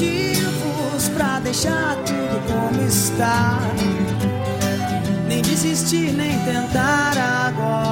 motivos pra deixar tudo como está. Nem desistir, nem tentar agora